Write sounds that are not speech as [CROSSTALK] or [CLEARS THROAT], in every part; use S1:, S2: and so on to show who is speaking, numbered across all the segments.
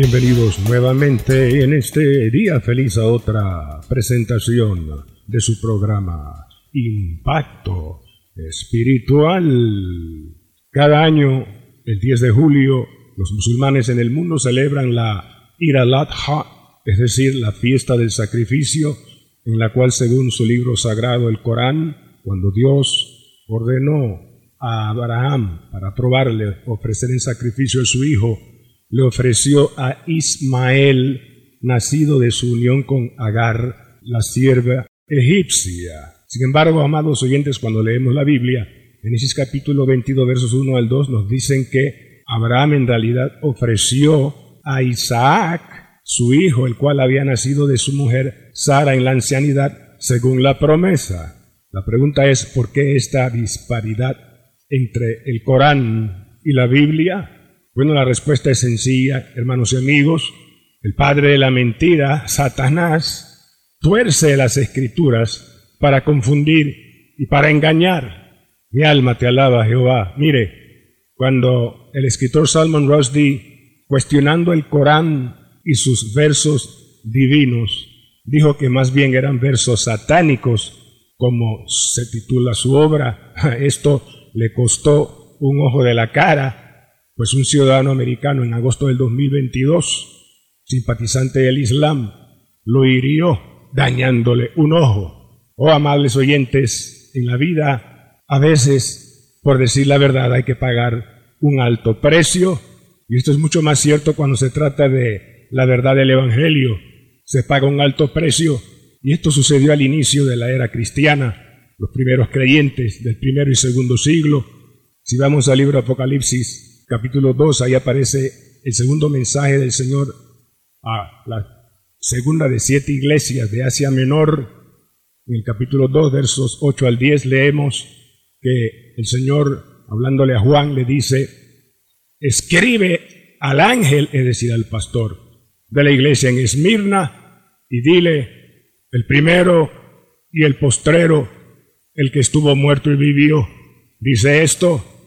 S1: Bienvenidos nuevamente en este día feliz a otra presentación de su programa Impacto Espiritual. Cada año, el 10 de julio, los musulmanes en el mundo celebran la Id al-Adha, es decir, la fiesta del sacrificio, en la cual, según su libro sagrado, el Corán, cuando Dios ordenó a Abraham para probarle, ofrecer en sacrificio a su hijo, le ofreció a Ismael, nacido de su unión con Agar, la sierva egipcia. Sin embargo, amados oyentes, cuando leemos la Biblia, ese capítulo 22, versos 1 al 2, nos dicen que Abraham en realidad ofreció a Isaac, su hijo, el cual había nacido de su mujer Sara en la ancianidad, según la promesa. La pregunta es, ¿por qué esta disparidad entre el Corán y la Biblia? Bueno, la respuesta es sencilla, hermanos y amigos. El padre de la mentira, Satanás, tuerce las escrituras para confundir y para engañar. Mi alma te alaba, Jehová. Mire, cuando el escritor Salman Rushdie, cuestionando el Corán y sus versos divinos, dijo que más bien eran versos satánicos, como se titula su obra, [LAUGHS] esto le costó un ojo de la cara pues un ciudadano americano en agosto del 2022, simpatizante del Islam, lo hirió dañándole un ojo. Oh amables oyentes, en la vida a veces, por decir la verdad, hay que pagar un alto precio, y esto es mucho más cierto cuando se trata de la verdad del Evangelio. Se paga un alto precio, y esto sucedió al inicio de la era cristiana, los primeros creyentes del primero y segundo siglo. Si vamos al libro Apocalipsis, capítulo 2, ahí aparece el segundo mensaje del Señor a la segunda de siete iglesias de Asia Menor. En el capítulo 2, versos 8 al 10, leemos que el Señor, hablándole a Juan, le dice, escribe al ángel, es decir, al pastor de la iglesia en Esmirna, y dile, el primero y el postrero, el que estuvo muerto y vivió, dice esto,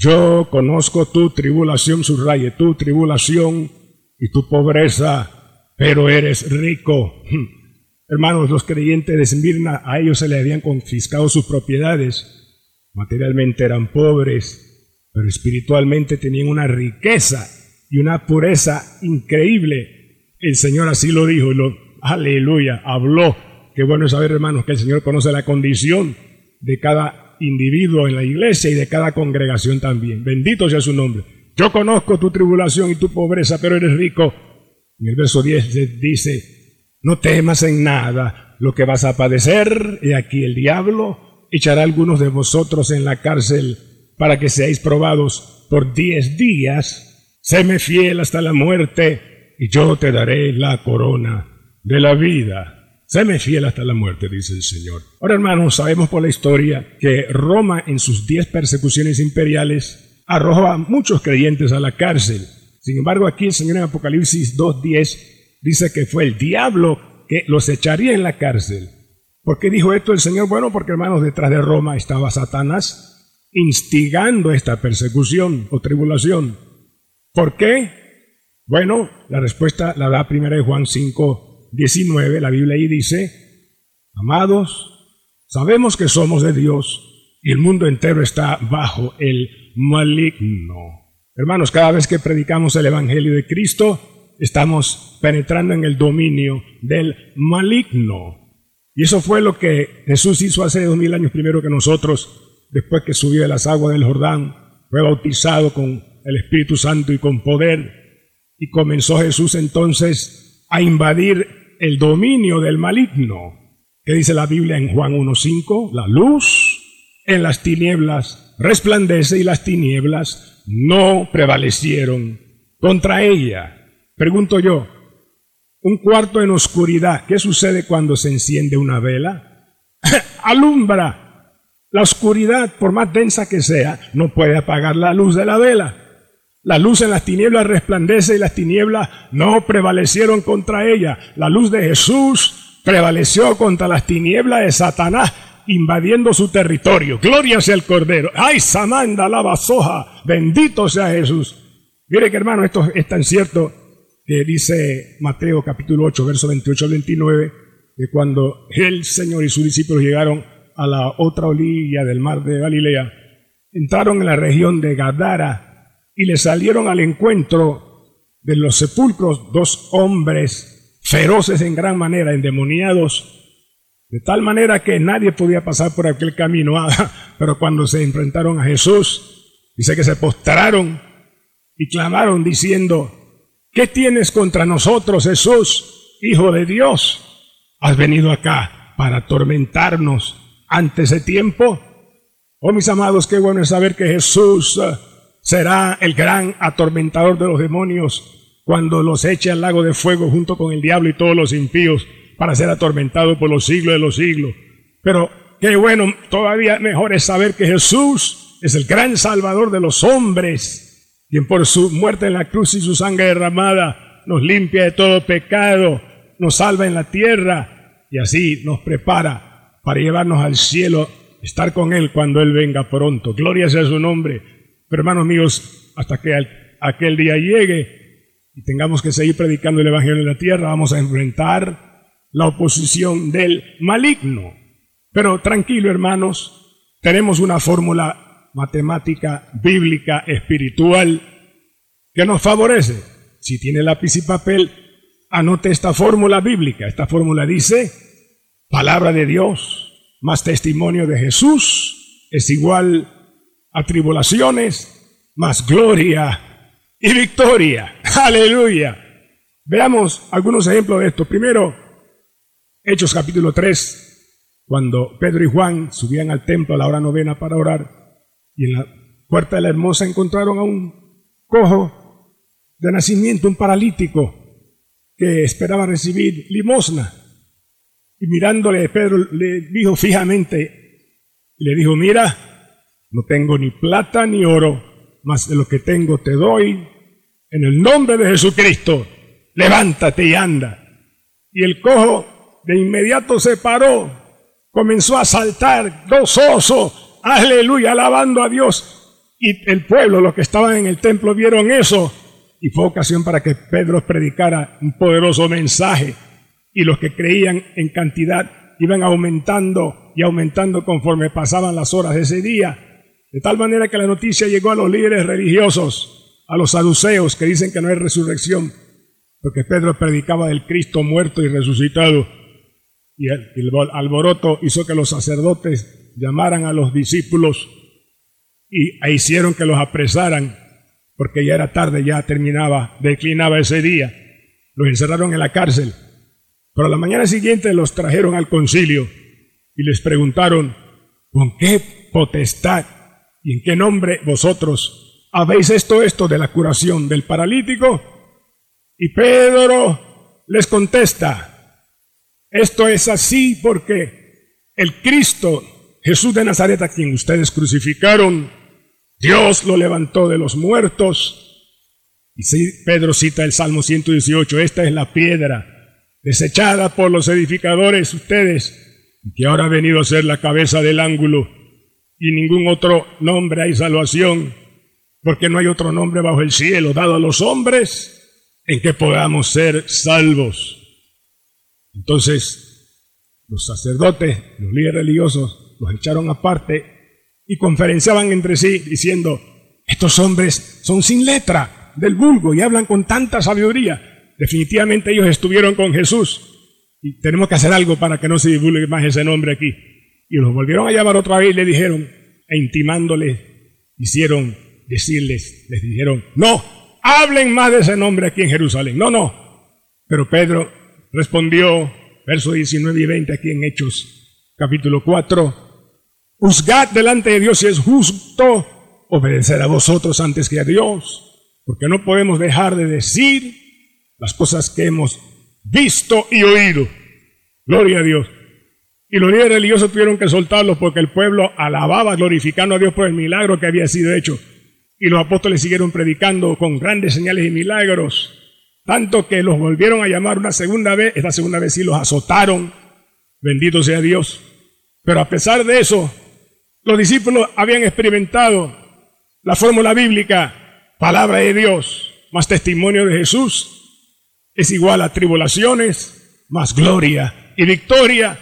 S1: yo conozco tu tribulación, subraye, tu tribulación y tu pobreza, pero eres rico. [LAUGHS] Hermanos, los creyentes de Esmirna, a ellos se le habían confiscado sus propiedades. Materialmente eran pobres, pero espiritualmente tenían una riqueza y una pureza increíble. El Señor así lo dijo, y lo, aleluya, habló. Qué bueno saber, hermanos, que el Señor conoce la condición de cada individuo en la iglesia y de cada congregación también. Bendito sea su nombre. Yo conozco tu tribulación y tu pobreza, pero eres rico. En el verso 10 dice, no temas en nada lo que vas a padecer, y aquí el diablo echará algunos de vosotros en la cárcel para que seáis probados por diez días. Séme fiel hasta la muerte, y yo te daré la corona de la vida. Séme fiel hasta la muerte, dice el Señor. Ahora, hermanos, sabemos por la historia que Roma en sus diez persecuciones imperiales arrojó a muchos creyentes a la cárcel. Sin embargo, aquí el Señor en Apocalipsis 2.10 dice que fue el diablo que los echaría en la cárcel. ¿Por qué dijo esto el Señor? Bueno, porque hermanos, detrás de Roma estaba Satanás instigando esta persecución o tribulación. ¿Por qué? Bueno, la respuesta la da primera de Juan 5, 19, la Biblia ahí dice, amados, sabemos que somos de Dios y el mundo entero está bajo el maligno. Hermanos, cada vez que predicamos el Evangelio de Cristo, estamos penetrando en el dominio del maligno. Y eso fue lo que Jesús hizo hace dos mil años primero que nosotros, después que subió de las aguas del Jordán, fue bautizado con el Espíritu Santo y con poder. Y comenzó Jesús entonces a invadir el dominio del maligno. ¿Qué dice la Biblia en Juan 1.5? La luz en las tinieblas resplandece y las tinieblas no prevalecieron contra ella. Pregunto yo, un cuarto en oscuridad, ¿qué sucede cuando se enciende una vela? [LAUGHS] Alumbra. La oscuridad, por más densa que sea, no puede apagar la luz de la vela. La luz en las tinieblas resplandece y las tinieblas no prevalecieron contra ella. La luz de Jesús prevaleció contra las tinieblas de Satanás invadiendo su territorio. Gloria sea el Cordero. ¡Ay, Samanda, la basoja! Bendito sea Jesús. Mire que hermano, esto es tan cierto que dice Mateo capítulo 8, verso 28 al 29, que cuando el Señor y sus discípulos llegaron a la otra orilla del mar de Galilea, entraron en la región de Gadara y le salieron al encuentro de los sepulcros dos hombres feroces en gran manera, endemoniados, de tal manera que nadie podía pasar por aquel camino. [LAUGHS] Ah, pero cuando se enfrentaron a Jesús, dice que se postraron y clamaron diciendo, ¿qué tienes contra nosotros, Jesús, Hijo de Dios? ¿Has venido acá para atormentarnos antes de tiempo? Oh, mis amados, qué bueno es saber que Jesús será el gran atormentador de los demonios cuando los eche al lago de fuego junto con el diablo y todos los impíos para ser atormentado por los siglos de los siglos. Pero qué bueno, todavía mejor es saber que Jesús es el gran salvador de los hombres, quien por su muerte en la cruz y su sangre derramada nos limpia de todo pecado, nos salva en la tierra y así nos prepara para llevarnos al cielo, estar con Él cuando Él venga pronto. Gloria sea su nombre. Pero hermanos míos, hasta que aquel día llegue y tengamos que seguir predicando el Evangelio en la tierra, vamos a enfrentar la oposición del maligno. Pero tranquilo hermanos, tenemos una fórmula matemática, bíblica, espiritual, que nos favorece. Si tiene lápiz y papel, anote esta fórmula bíblica. Esta fórmula dice, palabra de Dios más testimonio de Jesús es igual a tribulaciones, más gloria y victoria. [LAUGHS] Aleluya. Veamos algunos ejemplos de esto. Primero, Hechos capítulo 3, cuando Pedro y Juan subían al templo a la hora novena para orar y en la puerta de la hermosa encontraron a un cojo de nacimiento, un paralítico que esperaba recibir limosna. Y mirándole, Pedro le dijo fijamente, le dijo, mira, no tengo ni plata ni oro, mas de lo que tengo te doy. En el nombre de Jesucristo, levántate y anda. Y el cojo de inmediato se paró, comenzó a saltar gozoso, aleluya, alabando a Dios. Y el pueblo, los que estaban en el templo, vieron eso. Y fue ocasión para que Pedro predicara un poderoso mensaje. Y los que creían en cantidad iban aumentando y aumentando conforme pasaban las horas de ese día de tal manera que la noticia llegó a los líderes religiosos, a los saduceos que dicen que no hay resurrección, porque Pedro predicaba del Cristo muerto y resucitado. Y el, alboroto hizo que los sacerdotes llamaran a los discípulos y e hicieron que los apresaran, porque ya era tarde, ya terminaba, declinaba ese día. Los encerraron en la cárcel. Pero a la mañana siguiente los trajeron al concilio y les preguntaron, ¿con qué potestad ¿Y en qué nombre vosotros habéis esto, esto de la curación del paralítico? Y Pedro les contesta, esto es así porque el Cristo, Jesús de Nazaret, a quien ustedes crucificaron, Dios lo levantó de los muertos. Y Pedro cita el Salmo 118, esta es la piedra desechada por los edificadores, ustedes, que ahora ha venido a ser la cabeza del ángulo y ningún otro nombre hay salvación, porque no hay otro nombre bajo el cielo dado a los hombres en que podamos ser salvos. Entonces, los sacerdotes, los líderes religiosos, los echaron aparte y conferenciaban entre sí diciendo, estos hombres son sin letra del vulgo y hablan con tanta sabiduría. Definitivamente ellos estuvieron con Jesús y tenemos que hacer algo para que no se divulgue más ese nombre aquí. Y los volvieron a llamar otra vez y le dijeron, e intimándoles, hicieron decirles, les dijeron, no, hablen más de ese nombre aquí en Jerusalén. No, no. Pero Pedro respondió, versos 19 y 20 aquí en Hechos, capítulo 4, juzgad delante de Dios si es justo obedecer a vosotros antes que a Dios, porque no podemos dejar de decir las cosas que hemos visto y oído. Gloria a Dios. Y los líderes religiosos tuvieron que soltarlos porque el pueblo alababa, glorificando a Dios por el milagro que había sido hecho. Y los apóstoles siguieron predicando con grandes señales y milagros. Tanto que los volvieron a llamar una segunda vez. Esta segunda vez sí los azotaron. Bendito sea Dios. Pero a pesar de eso, los discípulos habían experimentado la fórmula bíblica, palabra de Dios, más testimonio de Jesús, es igual a tribulaciones, más gloria y victoria,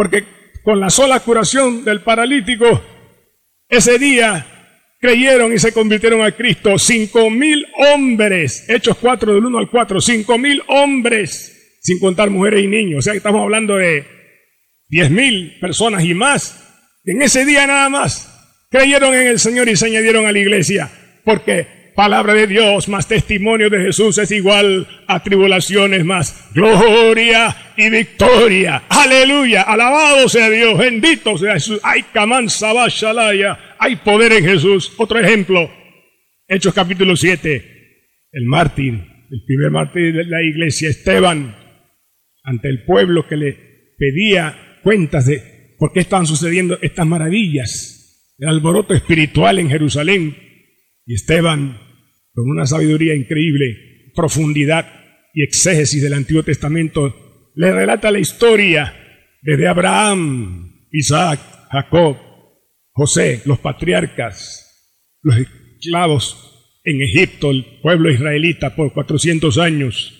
S1: porque con la sola curación del paralítico, ese día creyeron y se convirtieron a Cristo. Cinco mil hombres, Hechos 4 del 1 al 4, cinco mil hombres, sin contar mujeres y niños, o sea que estamos hablando de diez mil personas y más, en ese día nada más creyeron en el Señor y se añadieron a la iglesia, porque palabra de Dios más testimonio de Jesús es igual a tribulaciones más gloria y victoria. Aleluya, alabado sea Dios, bendito sea Jesús. Hay Kaman Sabashalaya, hay poder en Jesús. Otro ejemplo, Hechos capítulo 7, el mártir, el primer mártir de la iglesia, Esteban, ante el pueblo que le pedía cuentas de por qué estaban sucediendo estas maravillas, el alboroto espiritual en Jerusalén. Y Esteban con una sabiduría increíble, profundidad y exégesis del Antiguo Testamento, le relata la historia desde Abraham, Isaac, Jacob, José, los patriarcas, los esclavos en Egipto, el pueblo israelita por 400 años.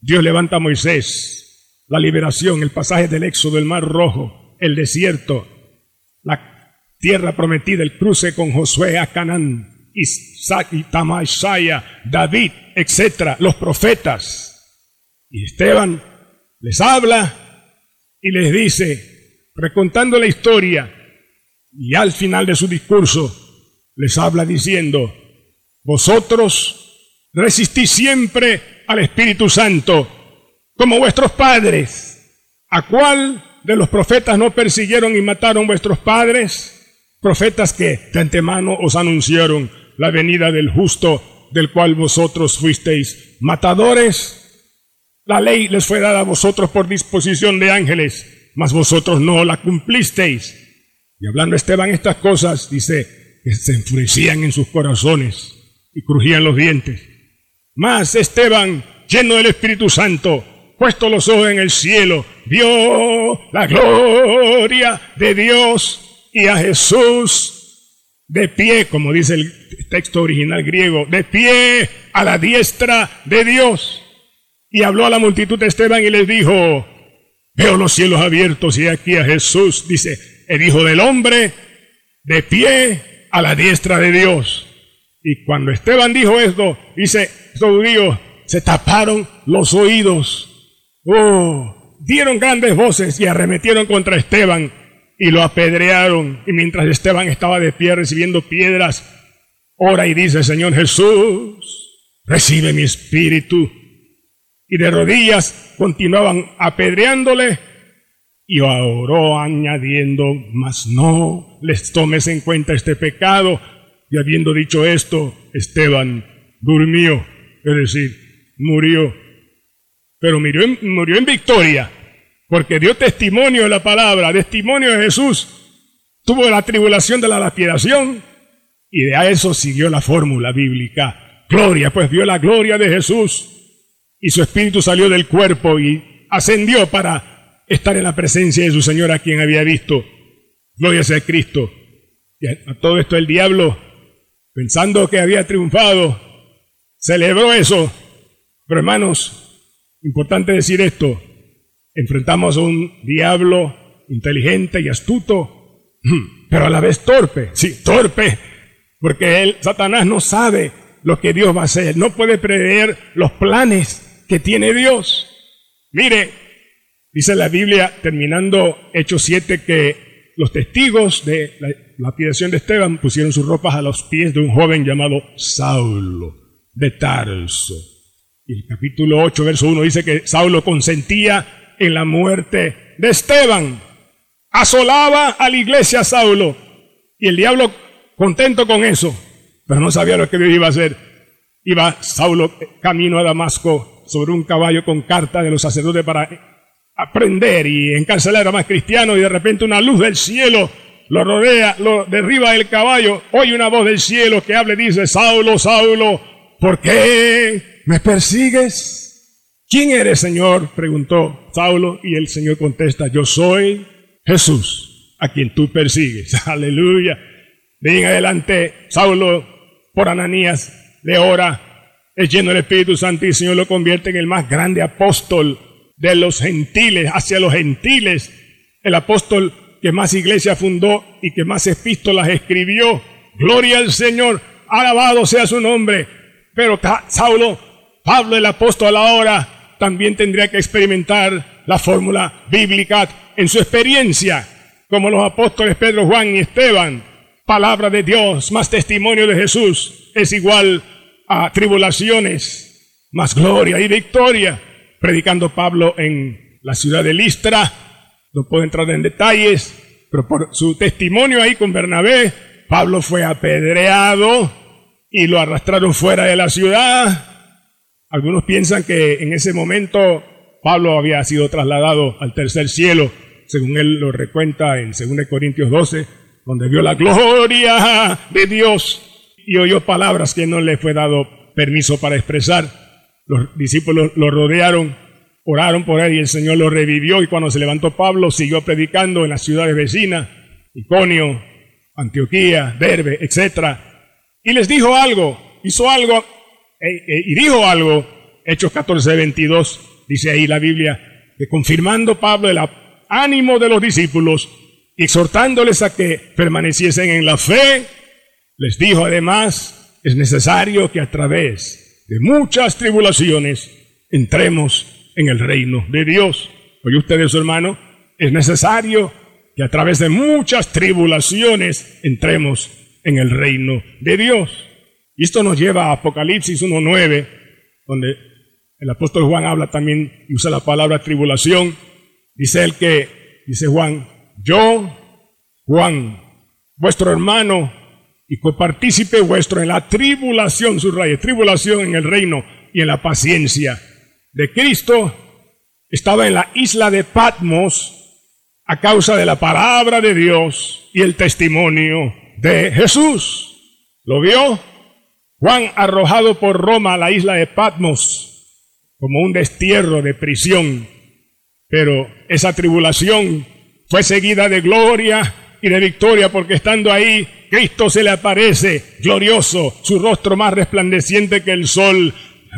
S1: Dios levanta a Moisés, la liberación, el pasaje del éxodo, el mar rojo, el desierto, la tierra prometida, el cruce con Josué a Canaán, Isaac, Tamasaya, David, etcétera, los profetas. Y Esteban les habla y les dice, recontando la historia, y al final de su discurso les habla diciendo, vosotros resistís siempre al Espíritu Santo, como vuestros padres. ¿A cuál de los profetas no persiguieron y mataron vuestros padres? Profetas que de antemano os anunciaron la venida del justo, del cual vosotros fuisteis matadores. La ley les fue dada a vosotros por disposición de ángeles, mas vosotros no la cumplisteis. Y hablando Esteban estas cosas, dice que se enfurecían en sus corazones y crujían los dientes. Mas Esteban, lleno del Espíritu Santo, puesto los ojos en el cielo, vio la gloria de Dios y a Jesús de pie, como dice el texto original griego, de pie a la diestra de Dios. Y habló a la multitud de Esteban y les dijo, veo los cielos abiertos y aquí a Jesús, dice, el Hijo del Hombre, de pie a la diestra de Dios. Y cuando Esteban dijo esto, dice, estos judíos se taparon los oídos. Oh, dieron grandes voces y arremetieron contra Esteban y lo apedrearon. Y mientras Esteban estaba de pie recibiendo piedras, ora y dice, Señor Jesús, recibe mi espíritu. Y de rodillas continuaban apedreándole y oró añadiendo, mas no les tomes en cuenta este pecado. Y habiendo dicho esto, Esteban durmió, es decir, murió. Pero murió murió en victoria porque dio testimonio de la palabra, testimonio de Jesús. Tuvo la tribulación de la lapidación y de a eso siguió la fórmula bíblica. Gloria, pues vio la gloria de Jesús y su espíritu salió del cuerpo y ascendió para estar en la presencia de su Señor a quien había visto. Gloria sea a Cristo. Y a todo esto el diablo, pensando que había triunfado, celebró eso. Pero hermanos, importante decir esto, enfrentamos a un diablo inteligente y astuto, [CLEARS THROAT] pero a la vez torpe, sí, torpe, porque él, Satanás no sabe lo que Dios va a hacer, no puede prever los planes que tiene Dios. Mire, dice la Biblia, terminando Hechos 7, que los testigos de la lapidación de Esteban pusieron sus ropas a los pies de un joven llamado Saulo de Tarso. Y el capítulo 8, verso 1 dice que Saulo consentía en la muerte de Esteban. Asolaba a la iglesia Saulo y el diablo contento con eso, pero no sabía lo que Dios iba a hacer. Iba Saulo camino a Damasco sobre un caballo con carta de los sacerdotes para aprender y encarcelar a más cristianos y de repente una luz del cielo lo rodea, lo derriba el caballo, oye una voz del cielo que habla y dice, Saulo, Saulo, ¿por qué me persigues? ¿Quién eres, Señor? preguntó Saulo y el Señor contesta, yo soy Jesús, a quien tú persigues. [LAUGHS] Aleluya. De adelante, Saulo, por Ananías, le ora, es lleno del Espíritu Santo y el Señor lo convierte en el más grande apóstol de los gentiles, hacia los gentiles, el apóstol que más iglesias fundó y que más epístolas escribió. Gloria al Señor, alabado sea su nombre. Pero Saulo, Pablo el apóstol ahora, también tendría que experimentar la fórmula bíblica en su experiencia, como los apóstoles Pedro, Juan y Esteban. Palabra de Dios, más testimonio de Jesús, es igual a tribulaciones, más gloria y victoria. Predicando Pablo en la ciudad de Listra, no puedo entrar en detalles, pero por su testimonio ahí con Bernabé, Pablo fue apedreado y lo arrastraron fuera de la ciudad. Algunos piensan que en ese momento Pablo había sido trasladado al tercer cielo, según él lo recuenta en 2 Corintios 12, donde vio la gloria de Dios y oyó palabras que no le fue dado permiso para expresar. Los discípulos lo rodearon Oraron por él y el Señor lo revivió y cuando se levantó Pablo siguió predicando en las ciudades vecinas, Iconio, Antioquía, Derbe, etc. Y les dijo algo, hizo algo e, e, y dijo algo, Hechos 14, 22, dice ahí la Biblia, que confirmando Pablo el ánimo de los discípulos exhortándoles a que permaneciesen en la fe, les dijo además, es necesario que a través de muchas tribulaciones entremos en el reino de Dios. Oye usted su hermano, es necesario que a través de muchas tribulaciones entremos en el reino de Dios. Y esto nos lleva a Apocalipsis 1.9, donde el apóstol Juan habla también y usa la palabra tribulación. Dice él que, dice Juan, yo, Juan, vuestro hermano y copartícipe vuestro en la tribulación, subraya, tribulación en el reino y en la paciencia de Cristo estaba en la isla de Patmos a causa de la palabra de Dios y el testimonio de Jesús. ¿Lo vio? Juan arrojado por Roma a la isla de Patmos como un destierro de prisión. Pero esa tribulación fue seguida de gloria y de victoria porque estando ahí Cristo se le aparece glorioso, su rostro más resplandeciente que el sol,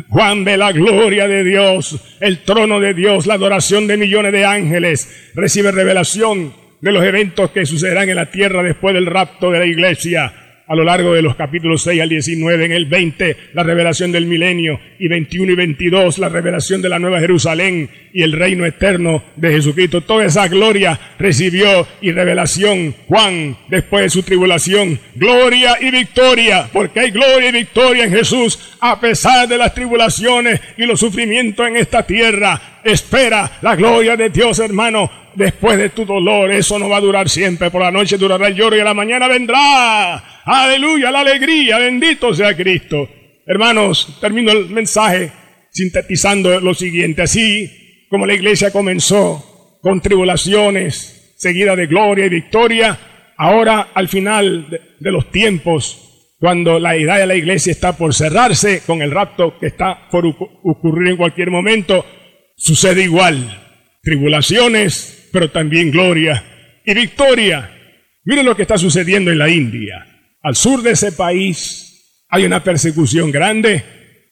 S1: Juan ve la gloria de Dios, el trono de Dios, la adoración de millones de ángeles, recibe revelación de los eventos que sucederán en la tierra después del rapto de la iglesia a lo largo de los capítulos 6 al 19, en el 20 la revelación del milenio y 21 y 22 la revelación de la nueva Jerusalén y el reino eterno de Jesucristo. Toda esa gloria recibió y revelación Juan después de su tribulación. Gloria y victoria, porque hay gloria y victoria en Jesús a pesar de las tribulaciones y los sufrimientos en esta tierra. Espera la gloria de Dios, hermano después de tu dolor. Eso no va a durar siempre. Por la noche durará el lloro y a la mañana vendrá. Aleluya, la alegría. Bendito sea Cristo. Hermanos, termino el mensaje sintetizando lo siguiente. Así como la iglesia comenzó con tribulaciones, seguida de gloria y victoria, ahora al final de, los tiempos, cuando la edad de la iglesia está por cerrarse, con el rapto que está por ocurrir en cualquier momento, sucede igual. Tribulaciones, pero también gloria y victoria. Miren lo que está sucediendo en la India. Al sur de ese país hay una persecución grande,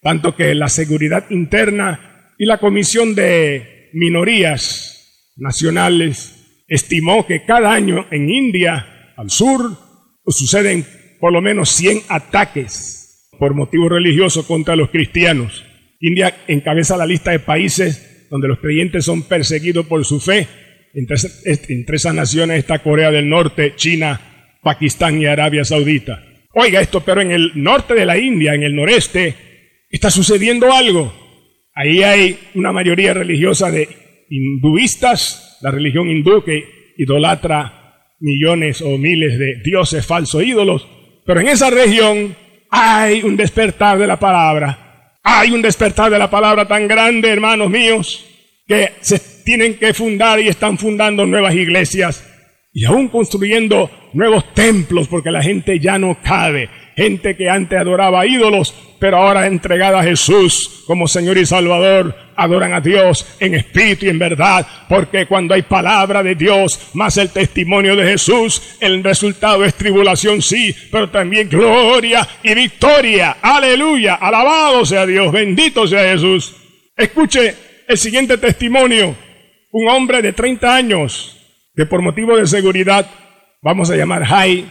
S1: tanto que la seguridad interna y la Comisión de Minorías Nacionales estimó que cada año en India, al sur, suceden por lo menos 100 ataques por motivo religioso contra los cristianos. India encabeza la lista de países donde los creyentes son perseguidos por su fe entre, esas naciones está Corea del Norte, China, Pakistán y Arabia Saudita. Oiga esto, pero en el norte de la India, en el noreste, está sucediendo algo. Ahí hay una mayoría religiosa de hinduistas, la religión hindú que idolatra millones o miles de dioses falsos ídolos. Pero en esa región hay un despertar de la palabra. Hay un despertar de la palabra tan grande, hermanos míos, que se tienen que fundar y están fundando nuevas iglesias y aún construyendo nuevos templos porque la gente ya no cabe. Gente que antes adoraba ídolos, pero ahora entregada a Jesús como Señor y Salvador, adoran a Dios en espíritu y en verdad, porque cuando hay palabra de Dios más el testimonio de Jesús, el resultado es tribulación, sí, pero también gloria y victoria. Aleluya, alabado sea Dios, bendito sea Jesús. Escuche el siguiente testimonio. Un hombre de 30 años que por motivo de seguridad, vamos a llamar Jai,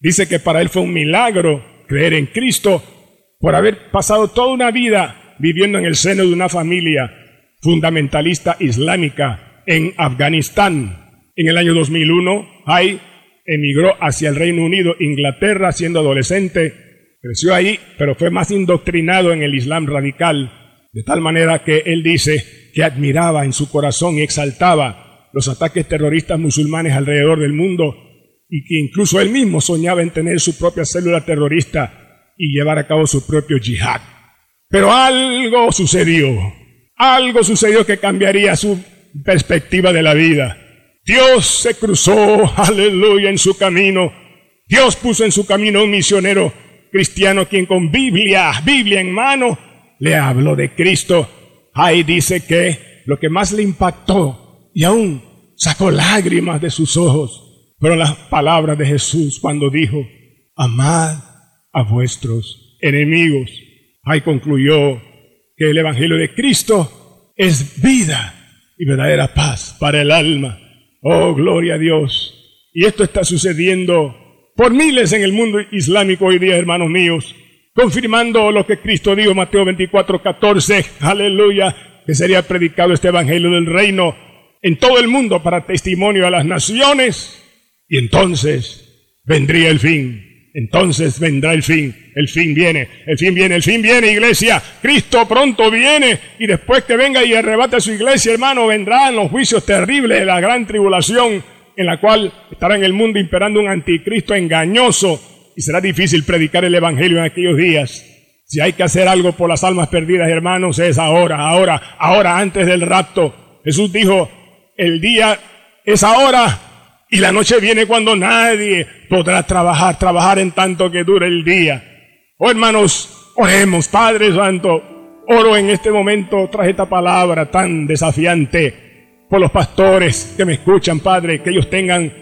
S1: dice que para él fue un milagro creer en Cristo por haber pasado toda una vida viviendo en el seno de una familia fundamentalista islámica en Afganistán. En el año 2001, Jai emigró hacia el Reino Unido, Inglaterra, siendo adolescente. Creció ahí, pero fue más indoctrinado en el Islam radical, de tal manera que él dice que admiraba en su corazón y exaltaba los ataques terroristas musulmanes alrededor del mundo y que incluso él mismo soñaba en tener su propia célula terrorista y llevar a cabo su propio yihad. Pero algo sucedió, algo sucedió que cambiaría su perspectiva de la vida. Dios se cruzó, aleluya, en su camino. Dios puso en su camino un misionero cristiano quien con Biblia, Biblia en mano, le habló de Cristo. Ahí dice que lo que más le impactó y aún sacó lágrimas de sus ojos. Pero las palabras de Jesús cuando dijo, amad a vuestros enemigos. Ahí concluyó que el Evangelio de Cristo es vida y verdadera paz para el alma. Oh, gloria a Dios. Y esto está sucediendo por miles en el mundo islámico hoy día, hermanos míos, confirmando lo que Cristo dijo, Mateo 24, 14, aleluya, que sería predicado este Evangelio del reino en todo el mundo para testimonio a las naciones y entonces vendría el fin. Entonces vendrá el fin, el fin viene, el fin viene, el fin viene, iglesia. Cristo pronto viene y después que venga y arrebate a su iglesia, hermano, vendrán los juicios terribles de la gran tribulación en la cual estará en el mundo imperando un anticristo engañoso y será difícil predicar el evangelio en aquellos días. Si hay que hacer algo por las almas perdidas, hermanos, es ahora, ahora, ahora, antes del rapto. Jesús dijo, el día es ahora y la noche viene cuando nadie podrá trabajar, trabajar en tanto que dure el día. Oh hermanos, oremos, Padre Santo, oro en este momento tras esta palabra tan desafiante por los pastores que me escuchan, Padre, que ellos tengan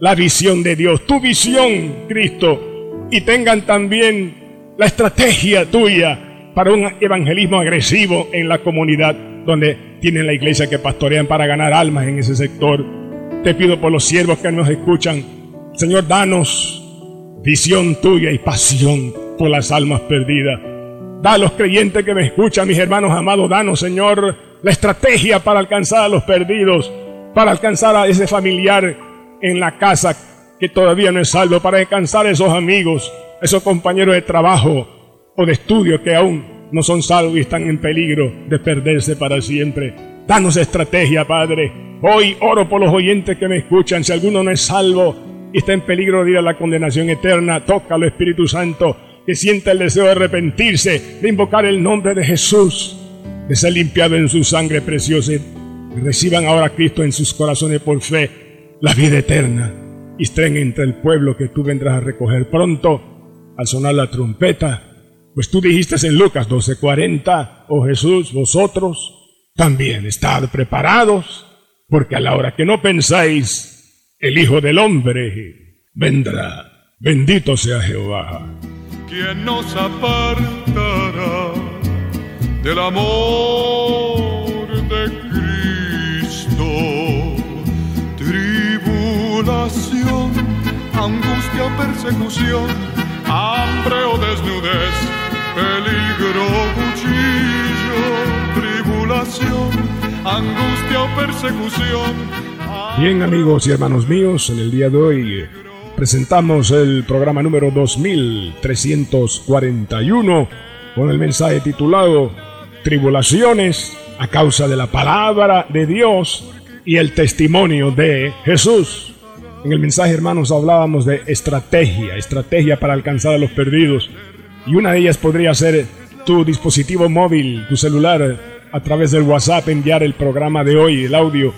S1: la visión de Dios, tu visión, Cristo, y tengan también la estrategia tuya para un evangelismo agresivo en la comunidad donde tienen la iglesia que pastorean para ganar almas en ese sector. Te pido por los siervos que nos escuchan, Señor, danos visión tuya y pasión por las almas perdidas. Da a los creyentes que me escuchan, mis hermanos amados, danos, Señor, la estrategia para alcanzar a los perdidos, para alcanzar a ese familiar en la casa que todavía no es salvo, para alcanzar a esos amigos, esos compañeros de trabajo o de estudio que aún no son salvos y están en peligro de perderse para siempre. Danos estrategia, Padre. Hoy oro por los oyentes que me escuchan. Si alguno no es salvo y está en peligro de ir a la condenación eterna, tócalo, Espíritu Santo, que sienta el deseo de arrepentirse, de invocar el nombre de Jesús, de ser limpiado en su sangre preciosa. Y reciban ahora a Cristo en sus corazones por fe la vida eterna y estén entre el pueblo que tú vendrás a recoger pronto al sonar la trompeta pues tú dijiste en Lucas 12:40, oh Jesús, vosotros también estad preparados, porque a la hora que no pensáis, el Hijo del Hombre vendrá. Bendito sea Jehová.
S2: ¿Quién nos apartará del amor de Cristo? Tribulación, angustia, persecución, hambre o desnudez peligro, cuchillo, tribulación, angustia o persecución.
S1: Bien amigos y hermanos míos, en el día de hoy presentamos el programa número 2341 con el mensaje titulado Tribulaciones a causa de la palabra de Dios y el testimonio de Jesús. En el mensaje, hermanos, hablábamos de estrategia, estrategia para alcanzar a los perdidos. Y una de ellas podría ser tu dispositivo móvil, tu celular, a través del WhatsApp enviar el programa de hoy, el audio,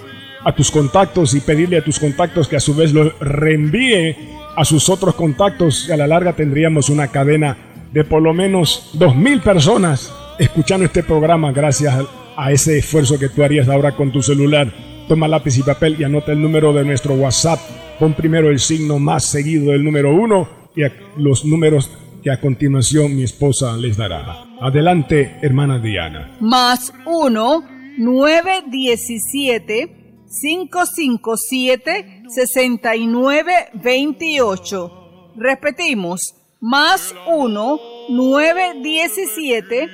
S1: a tus contactos y pedirle a tus contactos que a su vez lo reenvíe a sus otros contactos y a la larga tendríamos una cadena de por lo menos dos mil personas escuchando este programa gracias a ese esfuerzo que tú harías ahora con tu celular. Toma lápiz y papel y anota el número de nuestro WhatsApp. Pon primero el signo más seguido del número uno y los números que a continuación mi esposa les dará. Adelante, hermana Diana.
S3: Más uno, nueve diecisiete 557 6928. Repetimos, más 1 917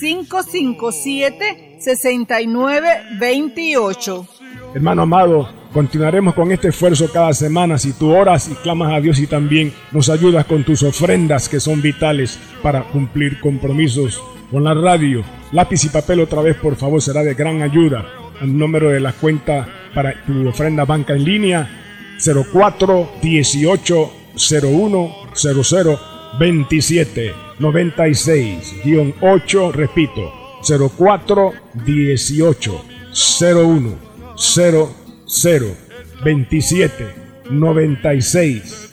S3: 557 6928.
S1: Hermano amado, continuaremos con este esfuerzo cada semana si tú oras y clamas a Dios y también nos ayudas con tus ofrendas que son vitales para cumplir compromisos con la radio. Lápiz y papel otra vez, por favor, será de gran ayuda. El número de la cuenta para tu ofrenda banca en línea 04 18 01 00 27 96 8 repito 04 18 01 00 27 96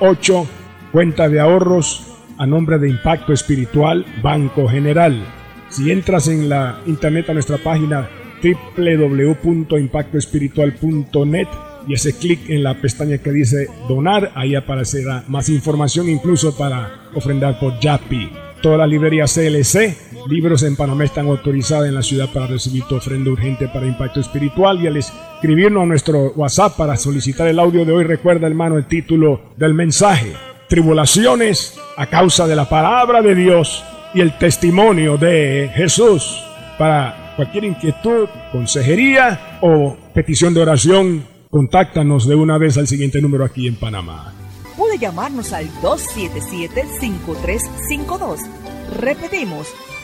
S1: 8 cuenta de ahorros a nombre de Impacto Espiritual Banco General. Si entras en la internet a nuestra página www.impactoespiritual.net y ese clic en la pestaña que dice donar, ahí aparecerá más información incluso para ofrendar por Yapi. Todas las librerías CLC, libros en Panamá están autorizadas en la ciudad para recibir tu ofrenda urgente para impacto espiritual y al escribirnos a nuestro WhatsApp para solicitar el audio de hoy, recuerda hermano el título del mensaje, tribulaciones a causa de la palabra de Dios y el testimonio de Jesús para Cualquier inquietud, consejería o petición de oración, contáctanos de una vez al siguiente número aquí en Panamá.
S4: Puede llamarnos al 277-5352. Repetimos,